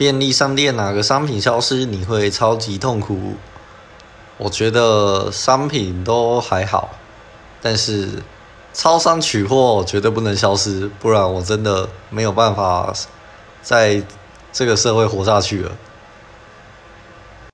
便利商店哪个商品消失你会超级痛苦我觉得商品都还好但是超商取货绝对不能消失不然我真的没有办法在这个社会活下去了。